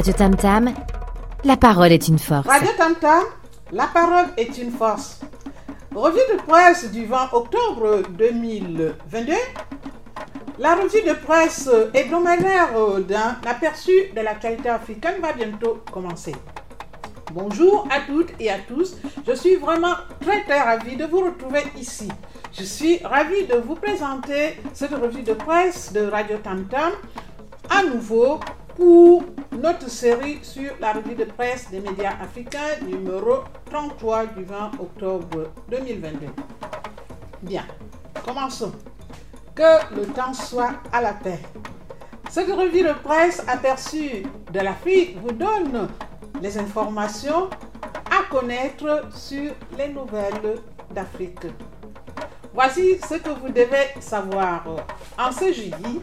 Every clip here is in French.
Radio Tam Tam, la parole est une force. Radio Tam Tam, la parole est une force. Revue de presse du 20 octobre 2022. La revue de presse hebdomadaire d'un aperçu de l'actualité africaine va bientôt commencer. Bonjour à toutes et à tous. Je suis vraiment très très ravie de vous retrouver ici. Je suis ravie de vous présenter cette revue de presse de Radio Tam Tam à nouveau pour notre série sur la revue de presse des médias africains numéro 33 du 20 octobre 2022. Bien, commençons. Que le temps soit à la paix. Cette revue de presse aperçue de l'Afrique vous donne les informations à connaître sur les nouvelles d'Afrique. Voici ce que vous devez savoir. En ce jeudi,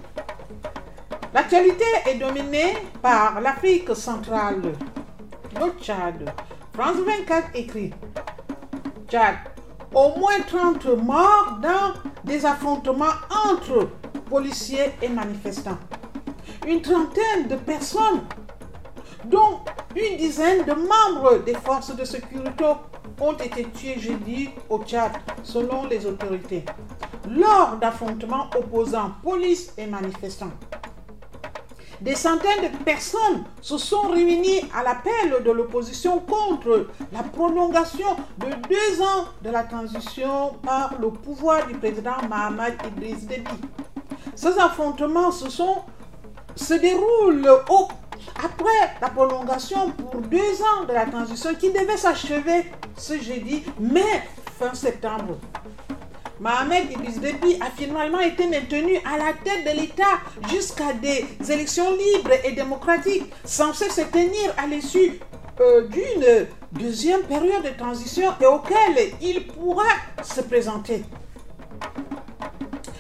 l'actualité est dominée par l'Afrique centrale, le Tchad. France 24 écrit Tchad, au moins 30 morts dans des affrontements entre policiers et manifestants. Une trentaine de personnes, dont une dizaine de membres des forces de sécurité ont été tués jeudi au Tchad, selon les autorités, lors d'affrontements opposant police et manifestants. Des centaines de personnes se sont réunies à l'appel de l'opposition contre la prolongation de deux ans de la transition par le pouvoir du président Mahamad Idriss Déby. Ces affrontements se, déroulent après la prolongation pour deux ans de la transition qui devait s'achever ce jeudi, mai fin septembre. Mohamed Idriss Déby a finalement été maintenu à la tête de l'État jusqu'à des élections libres et démocratiques censées se tenir à l'issue euh, d'une deuxième période de transition et auquel il pourra se présenter.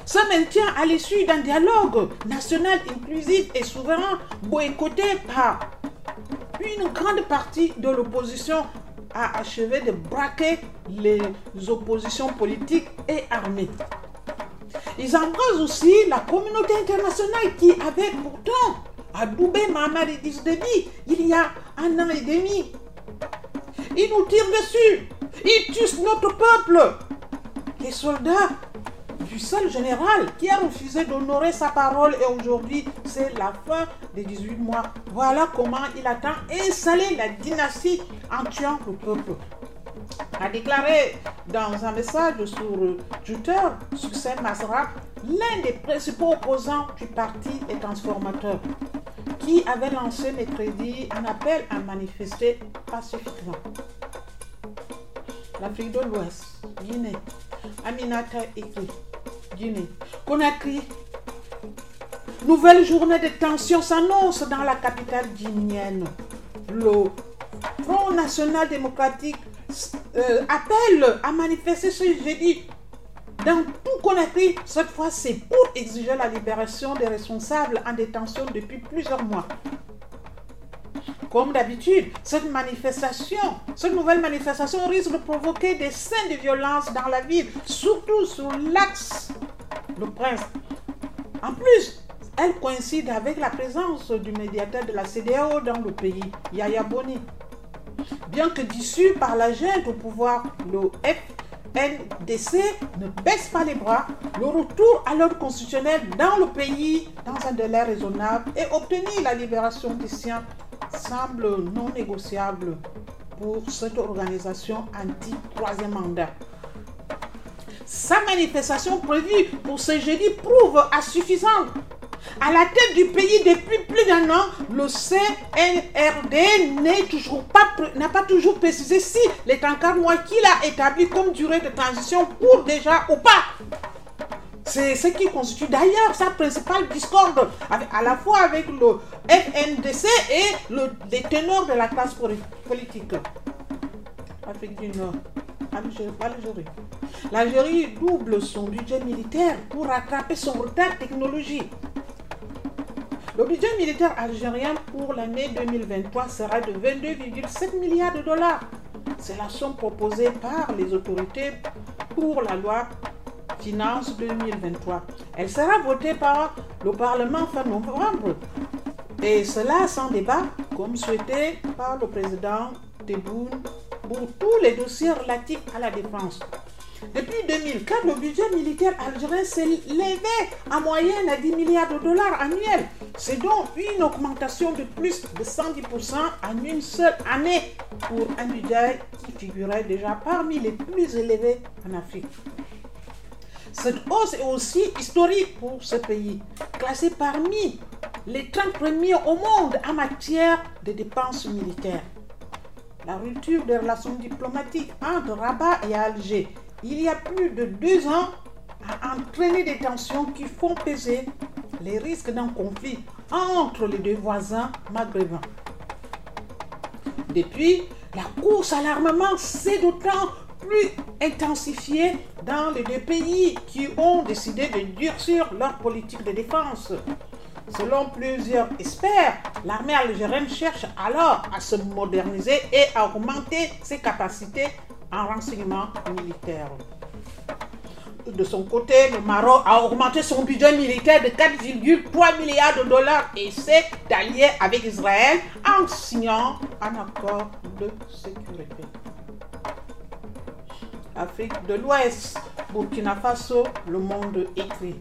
Ce maintien à l'issue d'un dialogue national inclusif et souverain boycotté par une grande partie de l'opposition a achevé de braquer les oppositions politiques et armées. Ils embrasent aussi la communauté internationale qui avait pourtant adoubé Mohamed Idriss Déby il y a un an et demi. Ils nous tirent dessus. Ils tuent notre peuple. Les soldats du seul général qui a refusé d'honorer sa parole et aujourd'hui c'est la fin des 18 mois. Voilà comment il attend installer la dynastie en tuant le peuple. A déclaré dans un message sur Twitter, Succès Masra, l'un des principaux opposants du parti et transformateur, qui avait lancé mercredi un appel à manifester pacifiquement. L'Afrique de l'Ouest, Guinée, Aminata écrit Guinée, Conakry. Nouvelle journée de tension s'annonce dans la capitale guinéenne. Le Front National Démocratique euh, appelle à manifester ce jeudi dans tout Conakry. Cette fois, c'est pour exiger la libération des responsables en détention depuis plusieurs mois. Comme d'habitude, cette manifestation, cette nouvelle manifestation risque de provoquer des scènes de violence dans la ville, surtout sur l'axe Le Prince. En plus, elle coïncide avec la présence du médiateur de la CDAO dans le pays, Yaya Boni. Bien que dissu par la junte au pouvoir, le FNDC ne baisse pas les bras. Le retour à l'ordre constitutionnel dans le pays dans un délai raisonnable et obtenir la libération des siens semble non négociable pour cette organisation anti-troisième mandat. Sa manifestation prévue pour ce jeudi prouve à suffisance. À la tête du pays depuis plus d'un an, le CNRD n'a toujours pas, pas toujours précisé si les 34 mois qu'il a établi comme durée de transition pour déjà ou pas. C'est ce qui constitue d'ailleurs sa principale discorde à la fois avec le FNDC et le, les teneurs de la classe politique. Afrique du Nord. Algérie. L'Algérie double son budget militaire pour rattraper son retard technologique. Le budget militaire algérien pour l'année 2023 sera de 22,7 milliards de dollars. C'est la somme proposée par les autorités pour la loi Finances 2023. Elle sera votée par le Parlement fin novembre. Et cela sans débat, comme souhaité par le président Tebboune pour tous les dossiers relatifs à la défense. Depuis 2004, le budget militaire algérien s'est levé en moyenne à 10 milliards de dollars annuels. C'est donc une augmentation de plus de 110% en une seule année pour un budget qui figurait déjà parmi les plus élevés en Afrique. Cette hausse est aussi historique pour ce pays, classé parmi les 30 premiers au monde en matière de dépenses militaires. La rupture des relations diplomatiques entre Rabat et Alger il y a plus de deux ans a entraîné des tensions qui font peser les risques d'un conflit entre les deux voisins maghrébins. Depuis, la course à l'armement s'est d'autant plus intensifiée dans les deux pays qui ont décidé de durcir leur politique de défense. Selon plusieurs experts, l'armée algérienne cherche alors à se moderniser et à augmenter ses capacités en renseignement militaire. De son côté, le Maroc a augmenté son budget militaire de 4,3 milliards de dollars et s'est allié avec Israël en signant un accord de sécurité. Afrique de l'Ouest, Burkina Faso, le monde écrit.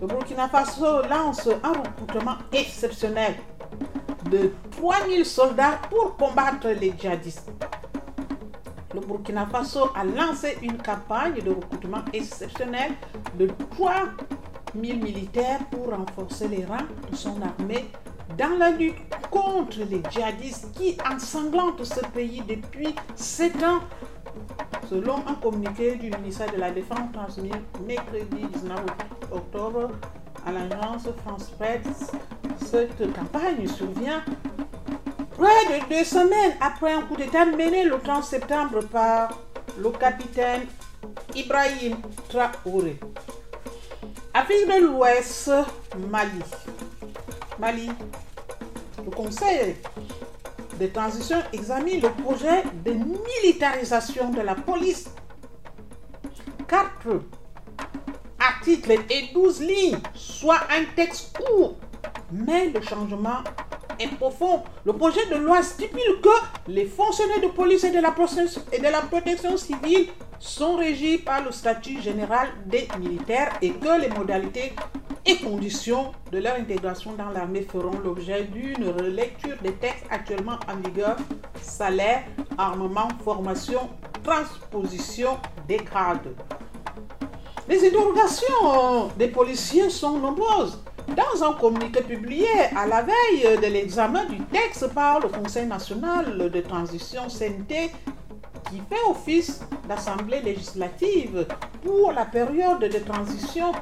Le Burkina Faso lance un recrutement exceptionnel de 3000 soldats pour combattre les djihadistes le Burkina Faso a lancé une campagne de recrutement exceptionnel de 3 000 militaires pour renforcer les rangs de son armée dans la lutte contre les djihadistes qui ensanglantent ce pays depuis 7 ans. Selon un communiqué du ministère de la Défense transmis mercredi 19 octobre à l'agence France Presse, cette campagne survient Près de deux semaines après un coup d'État mené le 30 septembre par le capitaine Ibrahim Traoré. Afrique de l'Ouest, Mali. Mali. Le Conseil de transition examine le projet de militarisation de la police. Quatre articles et 12 lignes, soit un texte court, mais le changement est profond. Le projet de loi stipule que les fonctionnaires de police et de la, et de la protection civile sont régis par le statut général des militaires et que les modalités conditions de leur intégration dans l'armée feront l'objet d'une relecture des textes actuellement en vigueur, salaire, armement, formation, transposition des grades. Les interrogations des policiers sont nombreuses. Dans un communiqué publié à la veille de l'examen du texte par le Conseil national de transition CNT, qui fait office d'assemblée législative pour la période de transition,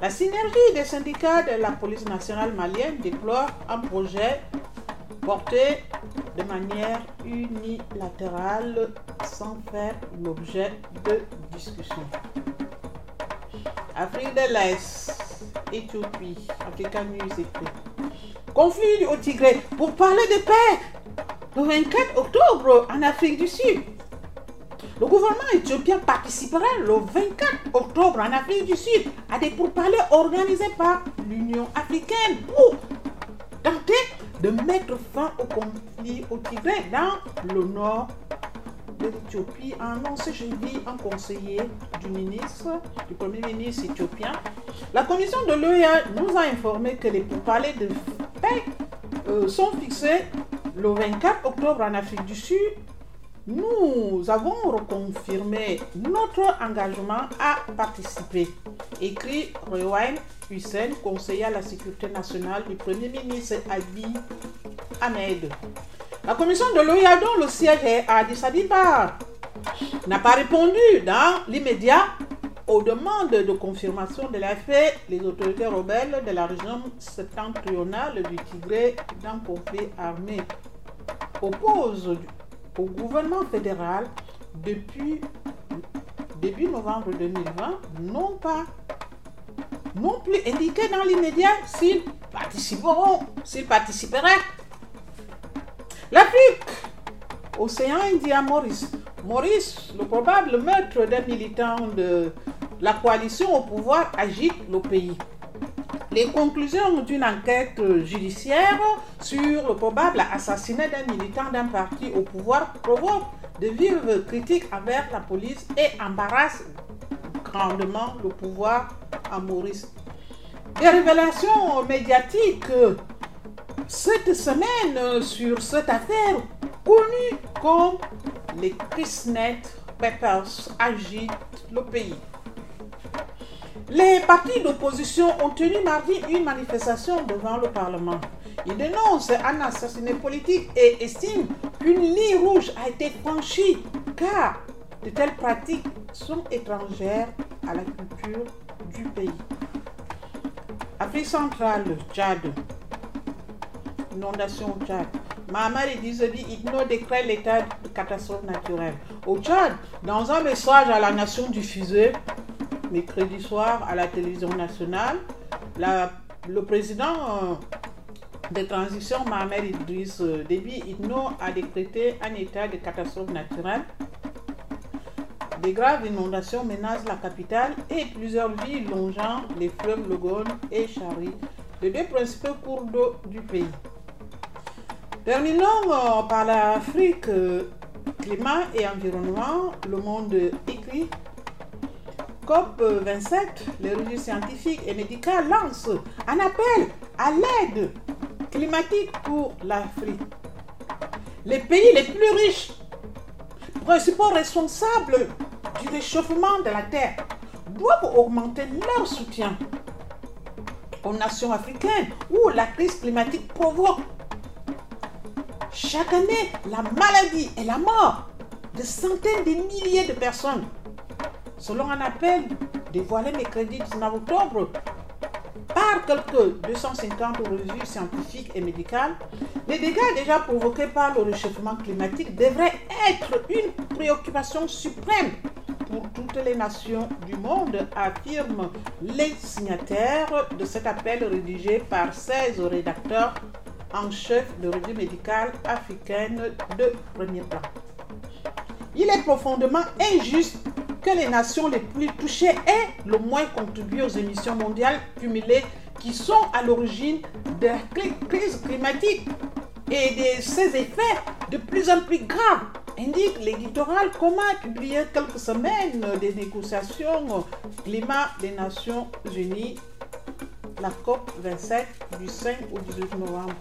la synergie des syndicats de la police nationale malienne déplore un projet porté de manière unilatérale sans faire l'objet de discussion. Afrique de l'Est, Éthiopie, Africa News Conflit au Tigré pour parler de paix le 24 octobre en Afrique du Sud. Le gouvernement éthiopien participera le 24 octobre en Afrique du Sud à des pourparlers organisés par l'Union africaine pour tenter de mettre fin au conflit au Tigré dans le nord de l'Éthiopie a jeudi un conseiller du ministre, du Premier ministre éthiopien. La commission de l'OEA nous a informé que les pourparlers de paix euh, sont fixés le 24 octobre en Afrique du Sud. Nous avons reconfirmé notre engagement à participer, écrit Rewan Hussein, conseiller à la sécurité nationale du Premier ministre Abiy Ahmed. La commission de l'OIA, dont le siège est à Addis Abeba, n'a pas répondu dans l'immédiat aux demandes de confirmation de l'affaire. Les autorités rebelles de la région septentrionale du Tigré d'un conflit armé opposent au gouvernement fédéral depuis début novembre 2020 n'ont pas non plus indiqué dans l'immédiat s'ils participeront, s'ils participeraient L'Afrique, océan Indien, Maurice. Maurice, le probable meurtre d'un militant de la coalition au pouvoir, agite le pays. Les conclusions d'une enquête judiciaire sur le probable assassinat d'un militant d'un parti au pouvoir provoquent de vives critiques envers la police et embarrassent grandement le pouvoir en Maurice. Des révélations médiatiques cette semaine sur cette affaire connue comme les Christnet Peppers agitent le pays. Les partis d'opposition ont tenu mardi une manifestation devant le Parlement. Ils dénoncent un assassinat politique et estiment qu'une ligne rouge a été franchie car de telles pratiques sont étrangères à la culture du pays. Afrique centrale, Tchad. Inondation au Tchad. Mahamar Dizabi Igno décrète l'état de catastrophe naturelle. Au Tchad, dans un message à la nation diffusé mercredi soir à la télévision nationale, le président euh, de transition Mohamed Idriss euh, Déby Itno a décrété un état de catastrophe naturelle. Des graves inondations menacent la capitale et plusieurs villes longeant les fleuves Logone et Chari, les deux principaux cours d'eau du pays. Terminons euh, par l'Afrique, climat et environnement. Le monde écrit COP27, les revues scientifiques et médicales lancent un appel à l'aide climatique pour l'Afrique. Les pays les plus riches, principaux responsables du réchauffement de la Terre, doivent augmenter leur soutien aux nations africaines où la crise climatique provoque chaque année la maladie et la mort de centaines de milliers de personnes selon un appel dévoilé mercredi 19 octobre par quelques 250 revues scientifiques et médicales, les dégâts déjà provoqués par le réchauffement climatique devraient être une préoccupation suprême pour toutes les nations du monde, affirment les signataires de cet appel rédigé par 16 rédacteurs en chef de revues médicales africaines de premier plan. Il est profondément injuste que les nations les plus touchées aient le moins contribué aux émissions mondiales cumulées qui sont à l'origine de la crise climatique et de ses effets de plus en plus graves, indique l'éditorial commun publié quelques semaines des négociations climat des Nations Unies, la COP 27 du 5 au 18 novembre.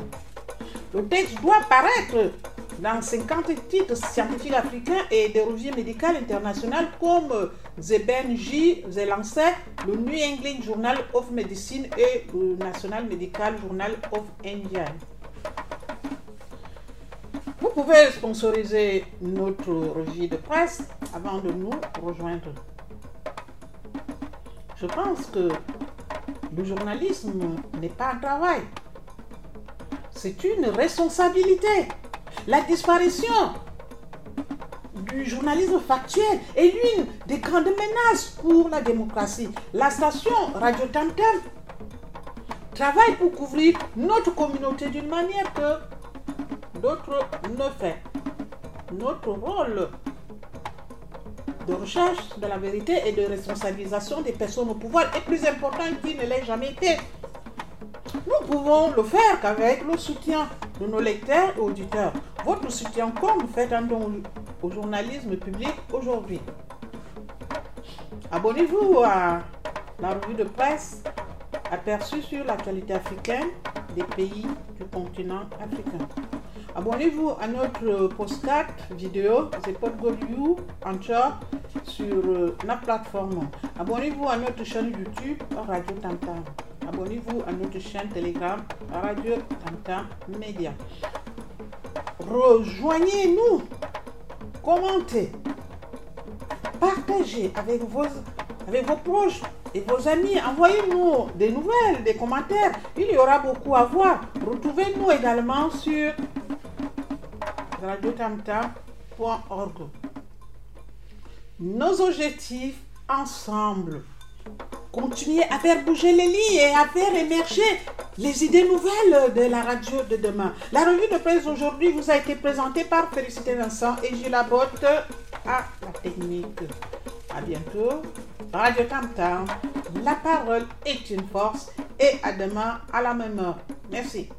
Le texte doit paraître dans 50 titres scientifiques africains et des revues médicales internationales comme The J, The Lancet, le New England Journal of Medicine et le National Medical Journal of India. Vous pouvez sponsoriser notre revue de presse avant de nous rejoindre. Je pense que le journalisme n'est pas un travail. C'est une responsabilité. La disparition du journalisme factuel est l'une des grandes menaces pour la démocratie. La station Radio Tantam travaille pour couvrir notre communauté d'une manière que d'autres ne font. Notre rôle de recherche de la vérité et de responsabilisation des personnes au pouvoir est plus important qu'il ne l'ait jamais été. Nous pouvons le faire qu'avec le soutien de nos lecteurs et auditeurs. Votre soutien comme faites un don au journalisme public aujourd'hui. Abonnez-vous à la revue de presse aperçue sur l'actualité africaine des pays du continent africain. Abonnez-vous à notre postcard vidéo The You en sur euh, la plateforme. Abonnez-vous à notre chaîne YouTube Radio Tantam. Abonnez-vous à notre chaîne Telegram Radio Tantam Media. Rejoignez-nous, commentez, partagez avec vos, avec vos proches et vos amis. Envoyez-nous des nouvelles, des commentaires. Il y aura beaucoup à voir. Retrouvez-nous également sur radiotamtam.org. Nos objectifs ensemble. Continuer à faire bouger les lits et à faire émerger les idées nouvelles de la radio de demain. La revue de presse aujourd'hui vous a été présentée par Félicité Vincent et Gilles à la technique. À bientôt. Radio Tam la parole est une force et à demain à la même heure. Merci.